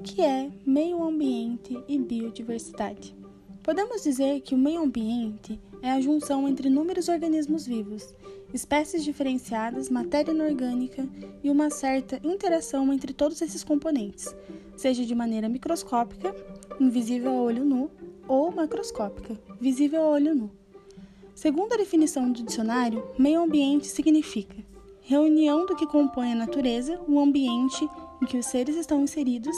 que é meio ambiente e biodiversidade? Podemos dizer que o meio ambiente é a junção entre inúmeros organismos vivos, espécies diferenciadas, matéria inorgânica e uma certa interação entre todos esses componentes, seja de maneira microscópica, invisível a olho nu, ou macroscópica, visível a olho nu. Segundo a definição do dicionário, meio ambiente significa reunião do que compõe a natureza, o ambiente em que os seres estão inseridos,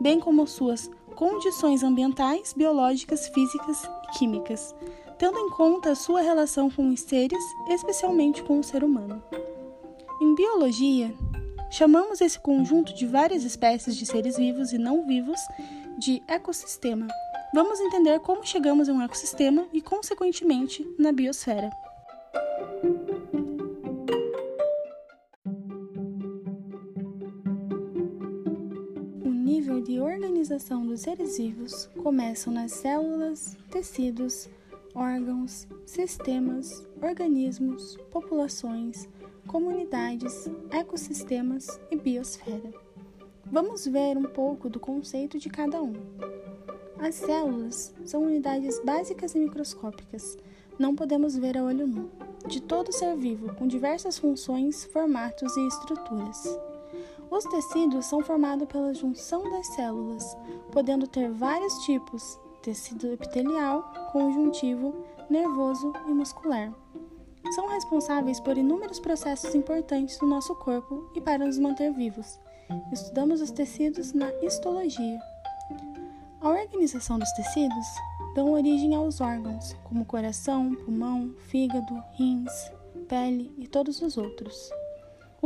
bem como suas condições ambientais, biológicas, físicas e químicas, tendo em conta a sua relação com os seres, especialmente com o ser humano. Em biologia, chamamos esse conjunto de várias espécies de seres vivos e não vivos de ecossistema. Vamos entender como chegamos a um ecossistema e, consequentemente, na biosfera. Nível de organização dos seres vivos começam nas células, tecidos, órgãos, sistemas, organismos, populações, comunidades, ecossistemas e biosfera. Vamos ver um pouco do conceito de cada um. As células são unidades básicas e microscópicas, não podemos ver a olho nu, de todo ser vivo, com diversas funções, formatos e estruturas. Os tecidos são formados pela junção das células, podendo ter vários tipos: tecido epitelial, conjuntivo, nervoso e muscular. São responsáveis por inúmeros processos importantes do nosso corpo e para nos manter vivos. Estudamos os tecidos na histologia. A organização dos tecidos dão origem aos órgãos, como coração, pulmão, fígado, rins, pele e todos os outros.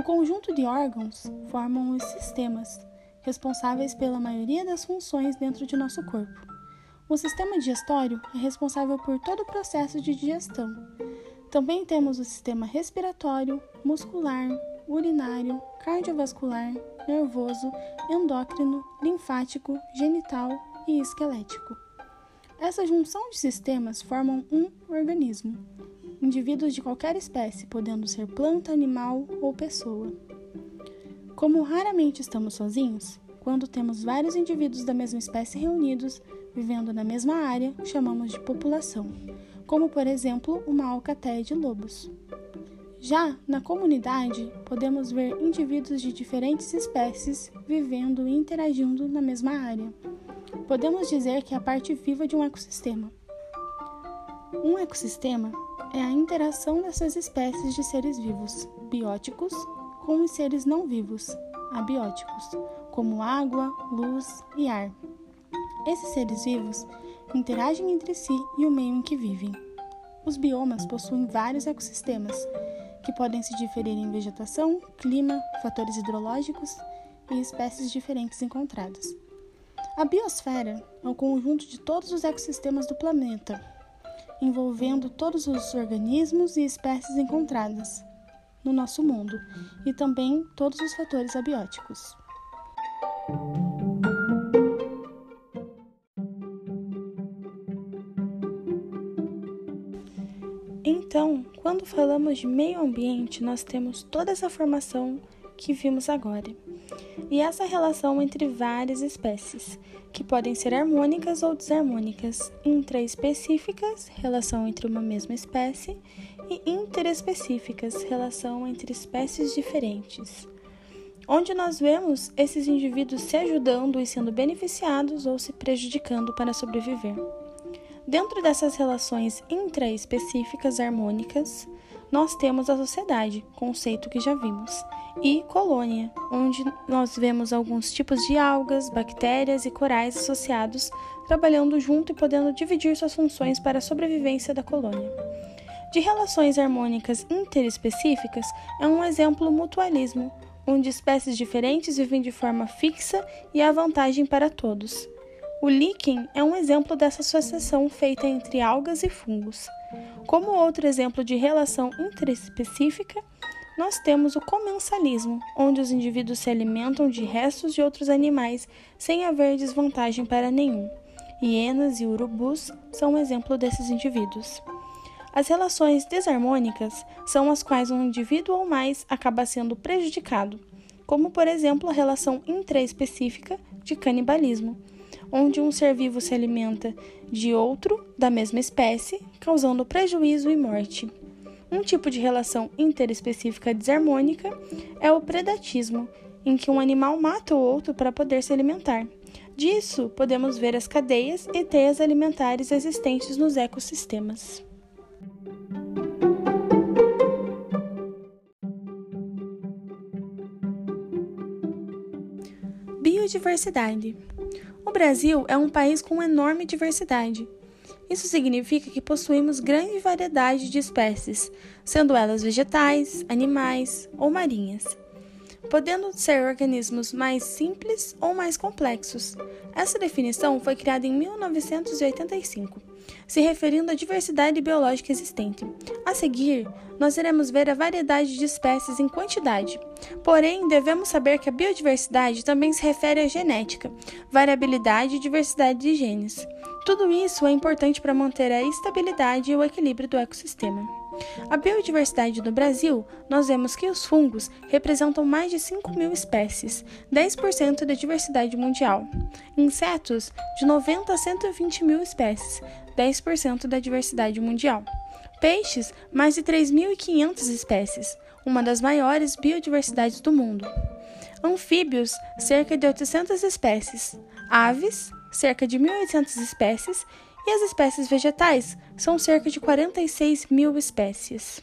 O conjunto de órgãos formam os sistemas, responsáveis pela maioria das funções dentro de nosso corpo. O sistema digestório é responsável por todo o processo de digestão. Também temos o sistema respiratório, muscular, urinário, cardiovascular, nervoso, endócrino, linfático, genital e esquelético. Essa junção de sistemas formam um organismo indivíduos de qualquer espécie, podendo ser planta, animal ou pessoa. Como raramente estamos sozinhos, quando temos vários indivíduos da mesma espécie reunidos, vivendo na mesma área, chamamos de população, como por exemplo uma alcateia de lobos. Já na comunidade, podemos ver indivíduos de diferentes espécies vivendo e interagindo na mesma área. Podemos dizer que é a parte viva de um ecossistema. Um ecossistema é a interação dessas espécies de seres vivos, bióticos, com os seres não vivos, abióticos, como água, luz e ar. Esses seres vivos interagem entre si e o meio em que vivem. Os biomas possuem vários ecossistemas, que podem se diferir em vegetação, clima, fatores hidrológicos e espécies diferentes encontradas. A biosfera é o conjunto de todos os ecossistemas do planeta, envolvendo todos os organismos e espécies encontradas no nosso mundo e também todos os fatores abióticos. Então, quando falamos de meio ambiente, nós temos toda essa formação que vimos agora e essa relação entre várias espécies, que podem ser harmônicas ou desarmônicas, intraespecíficas, relação entre uma mesma espécie, e interespecíficas, relação entre espécies diferentes, onde nós vemos esses indivíduos se ajudando e sendo beneficiados ou se prejudicando para sobreviver. Dentro dessas relações intraespecíficas harmônicas, nós temos a sociedade, conceito que já vimos, e colônia, onde nós vemos alguns tipos de algas, bactérias e corais associados trabalhando junto e podendo dividir suas funções para a sobrevivência da colônia. De relações harmônicas interespecíficas é um exemplo o mutualismo, onde espécies diferentes vivem de forma fixa e há vantagem para todos. O líquen é um exemplo dessa associação feita entre algas e fungos. Como outro exemplo de relação interespecífica, nós temos o comensalismo, onde os indivíduos se alimentam de restos de outros animais sem haver desvantagem para nenhum. Hienas e urubus são um exemplo desses indivíduos. As relações desarmônicas são as quais um indivíduo ou mais acaba sendo prejudicado, como por exemplo a relação intraespecífica de canibalismo, onde um ser vivo se alimenta de outro da mesma espécie, causando prejuízo e morte. Um tipo de relação interespecífica desarmônica é o predatismo, em que um animal mata o outro para poder se alimentar. Disso, podemos ver as cadeias e teias alimentares existentes nos ecossistemas. Biodiversidade. O Brasil é um país com enorme diversidade. Isso significa que possuímos grande variedade de espécies, sendo elas vegetais, animais ou marinhas podendo ser organismos mais simples ou mais complexos. Essa definição foi criada em 1985, se referindo à diversidade biológica existente. A seguir, nós iremos ver a variedade de espécies em quantidade. Porém, devemos saber que a biodiversidade também se refere à genética, variabilidade e diversidade de genes. Tudo isso é importante para manter a estabilidade e o equilíbrio do ecossistema. A biodiversidade do Brasil, nós vemos que os fungos representam mais de 5 mil espécies, 10% da diversidade mundial. Insetos, de 90 a 120 mil espécies, 10% da diversidade mundial. Peixes, mais de 3.500 espécies, uma das maiores biodiversidades do mundo. Anfíbios, cerca de 800 espécies. Aves, cerca de 1.800 espécies e as espécies vegetais são cerca de 46 mil espécies.